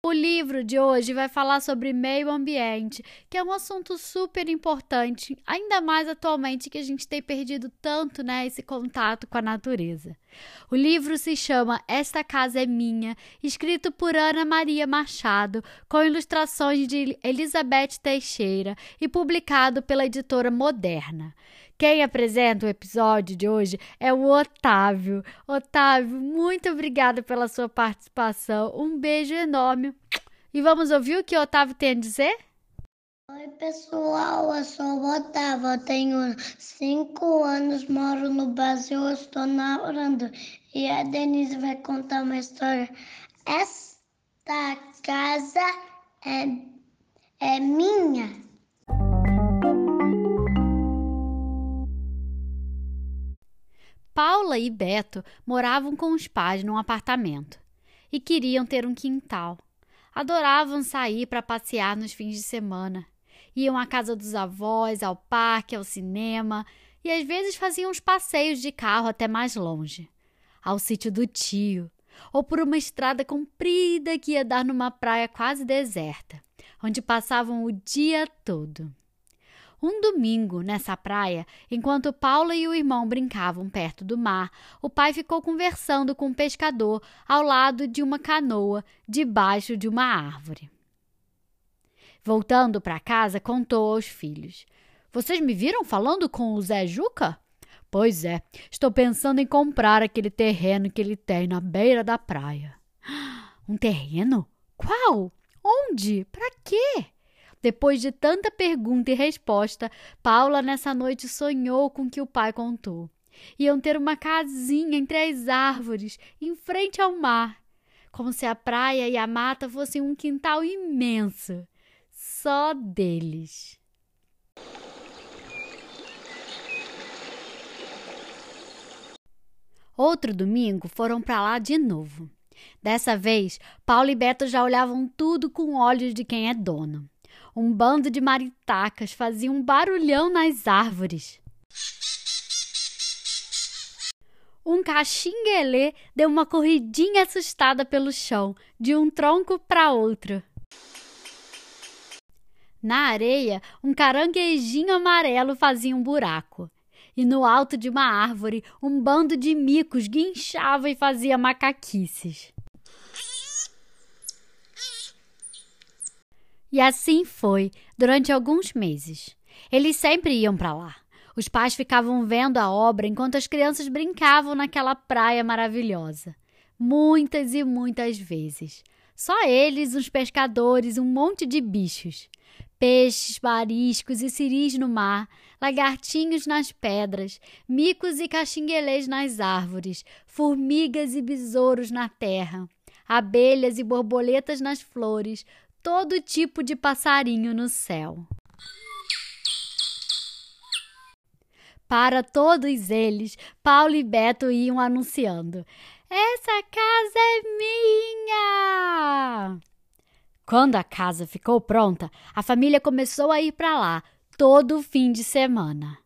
O livro de hoje vai falar sobre meio ambiente, que é um assunto super importante, ainda mais atualmente que a gente tem perdido tanto né, esse contato com a natureza. O livro se chama Esta Casa é Minha, escrito por Ana Maria Machado, com ilustrações de Elizabeth Teixeira e publicado pela editora Moderna. Quem apresenta o episódio de hoje é o Otávio. Otávio, muito obrigada pela sua participação. Um beijo enorme. E vamos ouvir o que o Otávio tem a dizer? Oi, pessoal, eu sou o Otávio, eu tenho cinco anos, moro no Brasil, estou namorando e a Denise vai contar uma história. Esta casa é, é minha. Paula e Beto moravam com os pais num apartamento e queriam ter um quintal. Adoravam sair para passear nos fins de semana. Iam à casa dos avós, ao parque, ao cinema e às vezes faziam uns passeios de carro até mais longe ao sítio do tio ou por uma estrada comprida que ia dar numa praia quase deserta, onde passavam o dia todo. Um domingo, nessa praia, enquanto Paula e o irmão brincavam perto do mar, o pai ficou conversando com um pescador ao lado de uma canoa, debaixo de uma árvore. Voltando para casa, contou aos filhos: Vocês me viram falando com o Zé Juca? Pois é, estou pensando em comprar aquele terreno que ele tem na beira da praia. Um terreno? Qual? Onde? Para quê? Depois de tanta pergunta e resposta, Paula nessa noite sonhou com o que o pai contou. Iam ter uma casinha entre as árvores, em frente ao mar, como se a praia e a mata fossem um quintal imenso, só deles. Outro domingo foram para lá de novo. Dessa vez, Paulo e Beto já olhavam tudo com olhos de quem é dono. Um bando de maritacas fazia um barulhão nas árvores. Um caxinguelê deu uma corridinha assustada pelo chão, de um tronco para outro. Na areia, um caranguejinho amarelo fazia um buraco. E no alto de uma árvore, um bando de micos guinchava e fazia macaquices. E assim foi durante alguns meses. Eles sempre iam para lá. Os pais ficavam vendo a obra enquanto as crianças brincavam naquela praia maravilhosa. Muitas e muitas vezes. Só eles, os pescadores, um monte de bichos. Peixes, mariscos e ciris no mar, lagartinhos nas pedras, micos e caxinguelês nas árvores, formigas e besouros na terra, abelhas e borboletas nas flores, todo tipo de passarinho no céu. Para todos eles, Paulo e Beto iam anunciando: Essa casa é minha! Quando a casa ficou pronta, a família começou a ir para lá todo fim de semana.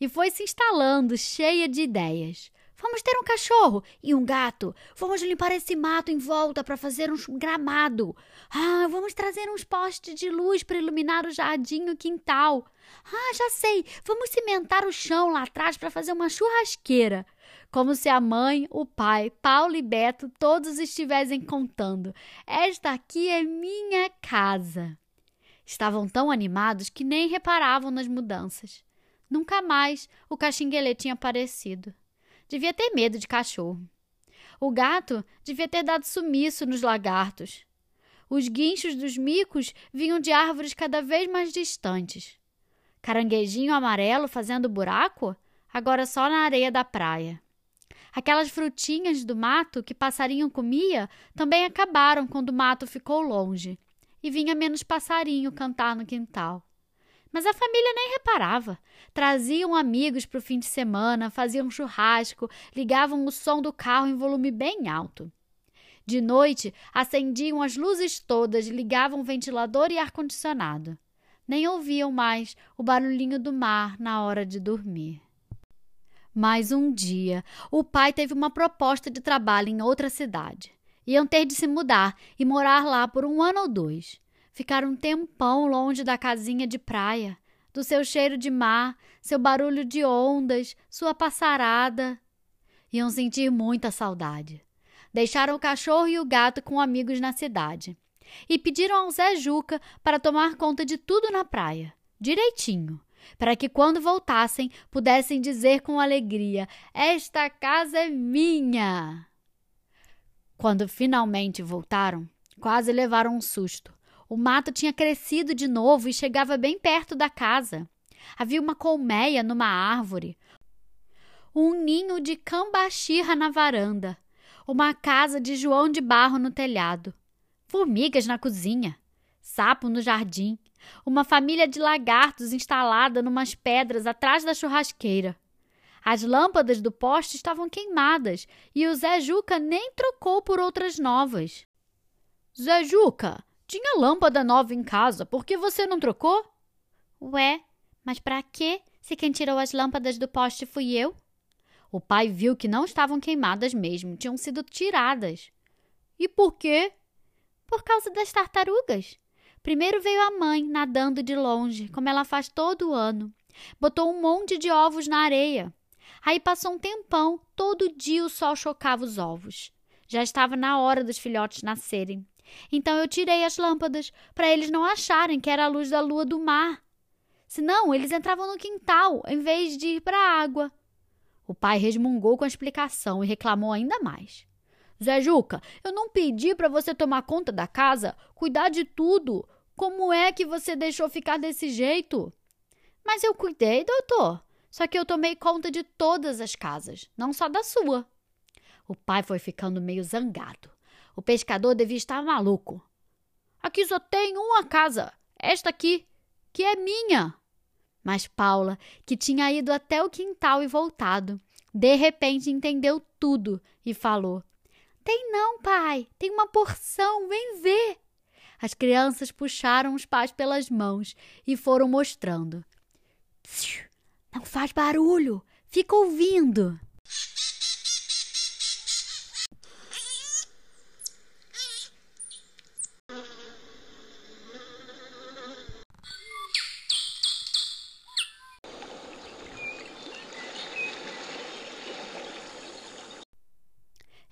E foi se instalando cheia de ideias. Vamos ter um cachorro e um gato. Vamos limpar esse mato em volta para fazer um gramado. Ah, vamos trazer uns postes de luz para iluminar o jardim e o quintal. Ah, já sei. Vamos cimentar o chão lá atrás para fazer uma churrasqueira. Como se a mãe, o pai, Paulo e Beto todos estivessem contando: Esta aqui é minha casa. Estavam tão animados que nem reparavam nas mudanças. Nunca mais o caxinguelê tinha aparecido. Devia ter medo de cachorro. O gato devia ter dado sumiço nos lagartos. Os guinchos dos micos vinham de árvores cada vez mais distantes. Caranguejinho amarelo fazendo buraco, agora só na areia da praia. Aquelas frutinhas do mato que passarinho comia também acabaram quando o mato ficou longe e vinha menos passarinho cantar no quintal. Mas a família nem reparava. Traziam amigos para o fim de semana, faziam churrasco, ligavam o som do carro em volume bem alto. De noite, acendiam as luzes todas, ligavam ventilador e ar-condicionado. nem ouviam mais o barulhinho do mar na hora de dormir. Mas um dia, o pai teve uma proposta de trabalho em outra cidade. Iam ter de se mudar e morar lá por um ano ou dois. Ficaram um tempão longe da casinha de praia, do seu cheiro de mar, seu barulho de ondas, sua passarada. Iam sentir muita saudade. Deixaram o cachorro e o gato com amigos na cidade e pediram ao Zé Juca para tomar conta de tudo na praia, direitinho, para que quando voltassem pudessem dizer com alegria: Esta casa é minha! Quando finalmente voltaram, quase levaram um susto. O mato tinha crescido de novo e chegava bem perto da casa. Havia uma colmeia numa árvore, um ninho de cambaxirra na varanda, uma casa de João de Barro no telhado, formigas na cozinha, sapo no jardim, uma família de lagartos instalada numas pedras atrás da churrasqueira. As lâmpadas do poste estavam queimadas e o Zé Juca nem trocou por outras novas. Zé Juca, tinha lâmpada nova em casa, por que você não trocou? Ué, mas para quê? Se quem tirou as lâmpadas do poste fui eu? O pai viu que não estavam queimadas mesmo, tinham sido tiradas. E por quê? Por causa das tartarugas. Primeiro veio a mãe, nadando de longe, como ela faz todo ano. Botou um monte de ovos na areia. Aí passou um tempão, todo dia o sol chocava os ovos. Já estava na hora dos filhotes nascerem. Então eu tirei as lâmpadas, para eles não acharem que era a luz da lua do mar. Senão, eles entravam no quintal, em vez de ir para a água. O pai resmungou com a explicação e reclamou ainda mais. Zé Juca, eu não pedi para você tomar conta da casa, cuidar de tudo. Como é que você deixou ficar desse jeito? Mas eu cuidei, doutor. Só que eu tomei conta de todas as casas, não só da sua. O pai foi ficando meio zangado. O pescador devia estar maluco. Aqui só tem uma casa, esta aqui, que é minha. Mas Paula, que tinha ido até o quintal e voltado, de repente entendeu tudo e falou: tem não, pai. Tem uma porção. Vem ver. As crianças puxaram os pais pelas mãos e foram mostrando. Não faz barulho. Fica ouvindo.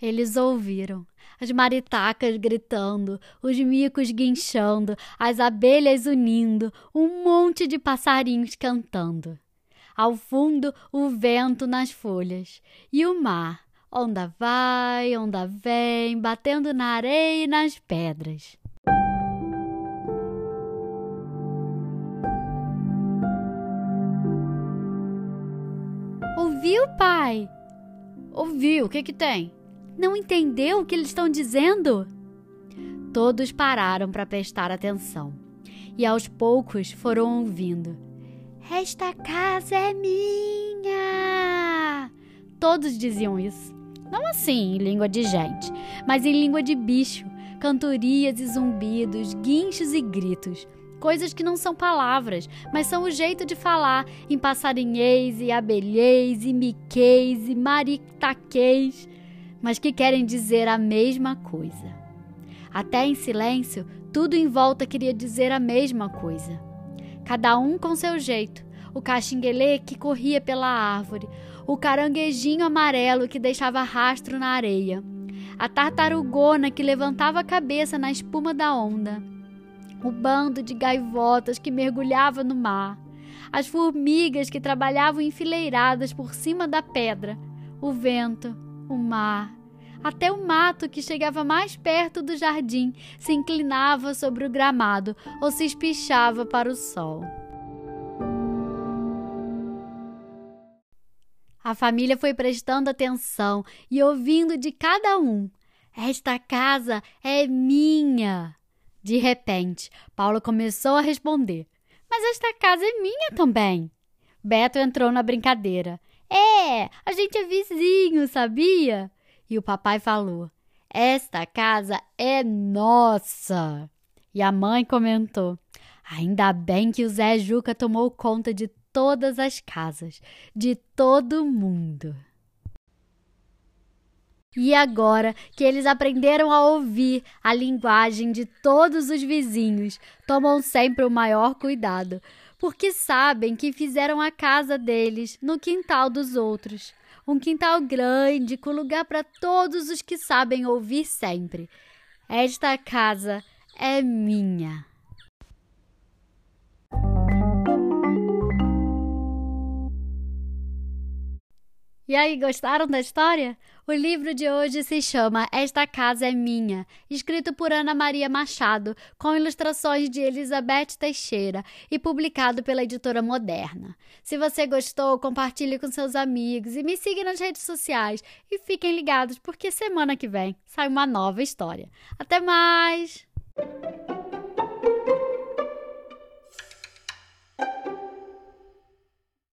Eles ouviram. As maritacas gritando, os micos guinchando, as abelhas unindo, um monte de passarinhos cantando. Ao fundo, o vento nas folhas e o mar, onda vai, onda vem, batendo na areia e nas pedras. Ouviu, pai? Ouviu, o que que tem? Não entendeu o que eles estão dizendo? Todos pararam para prestar atenção e aos poucos foram ouvindo. Esta casa é minha! Todos diziam isso. Não assim em língua de gente, mas em língua de bicho, cantorias e zumbidos, guinchos e gritos. Coisas que não são palavras, mas são o jeito de falar em passarinhês e abelhês e miquês e maritaquês mas que querem dizer a mesma coisa. Até em silêncio, tudo em volta queria dizer a mesma coisa. Cada um com seu jeito. O caxinguelê que corria pela árvore, o caranguejinho amarelo que deixava rastro na areia, a tartarugona que levantava a cabeça na espuma da onda, o bando de gaivotas que mergulhava no mar, as formigas que trabalhavam enfileiradas por cima da pedra, o vento, o mar, até o mato que chegava mais perto do jardim se inclinava sobre o gramado ou se espichava para o sol. A família foi prestando atenção e ouvindo de cada um: Esta casa é minha. De repente, Paula começou a responder: Mas esta casa é minha também. Beto entrou na brincadeira. É, a gente é vizinho, sabia? E o papai falou: Esta casa é nossa. E a mãe comentou: Ainda bem que o Zé Juca tomou conta de todas as casas, de todo mundo. E agora que eles aprenderam a ouvir a linguagem de todos os vizinhos, tomam sempre o maior cuidado, porque sabem que fizeram a casa deles no quintal dos outros. Um quintal grande com lugar para todos os que sabem ouvir sempre. Esta casa é minha. E aí, gostaram da história? O livro de hoje se chama Esta Casa é Minha, escrito por Ana Maria Machado, com ilustrações de Elizabeth Teixeira e publicado pela editora Moderna. Se você gostou, compartilhe com seus amigos e me siga nas redes sociais. E fiquem ligados, porque semana que vem sai uma nova história. Até mais!